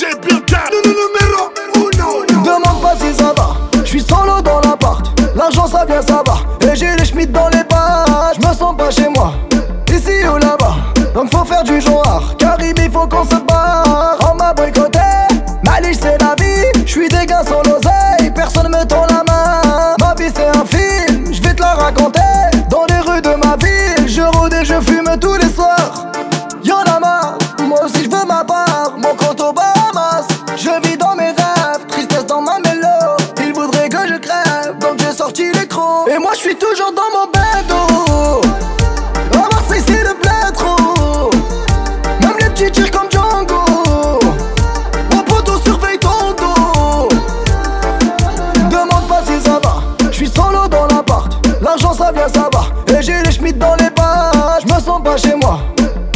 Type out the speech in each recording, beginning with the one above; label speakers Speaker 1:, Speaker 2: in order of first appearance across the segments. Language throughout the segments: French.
Speaker 1: DJ Bianca, numéro uno. Demande pas si ça va, je suis solo dans l'appart. L'argent ça vient, ça va. Et moi je suis toujours dans mon bendo À Marseille c'est le bled trop. Même les petits tirent comme Django. Mon poteau surveille ton dos. Demande pas si ça va. Je suis solo dans l'appart. L'argent ça vient ça va. Et j'ai les schmitts dans les bas Je me sens pas chez moi.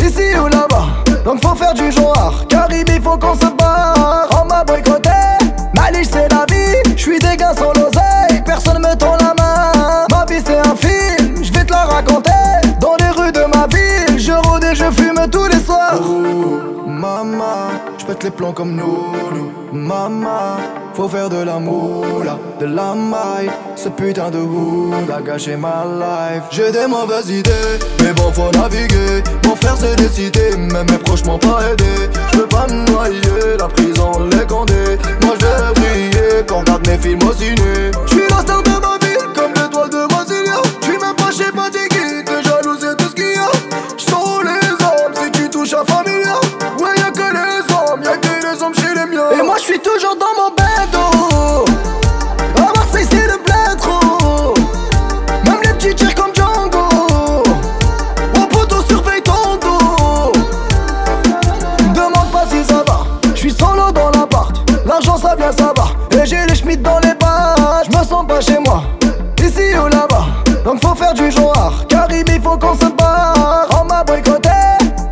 Speaker 1: Ici ou là-bas. Donc faut faire du genre Caribe il faut qu'on se Je pète les plans comme nous Maman Faut faire de la moula, de la maille. Ce putain de hood a gâché ma life. J'ai des mauvaises idées, mais bon faut naviguer. Mon frère s'est décidé, mais mes proches m'ont pas aidé. Je veux pas me noyer, la prison les condés J'ai les schmitts dans les bas Je me sens pas chez moi. Ici ou là-bas. Donc faut faire du genre Caribe il faut qu'on se barre. On m'a boycotté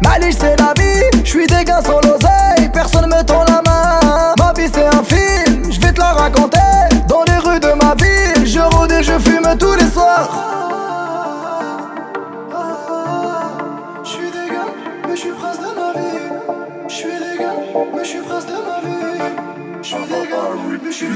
Speaker 1: Maliche c'est la vie. Je suis des gars sans l'oseille Personne me tend la main. Ma vie c'est un film Je vais te la raconter. Dans les rues de ma ville Je rôde et je fume tous les soirs. Je suis des gars, mais je prince de ma vie. Je suis des gars, mais je suis prince de ma vie. Şöyle gel bir şey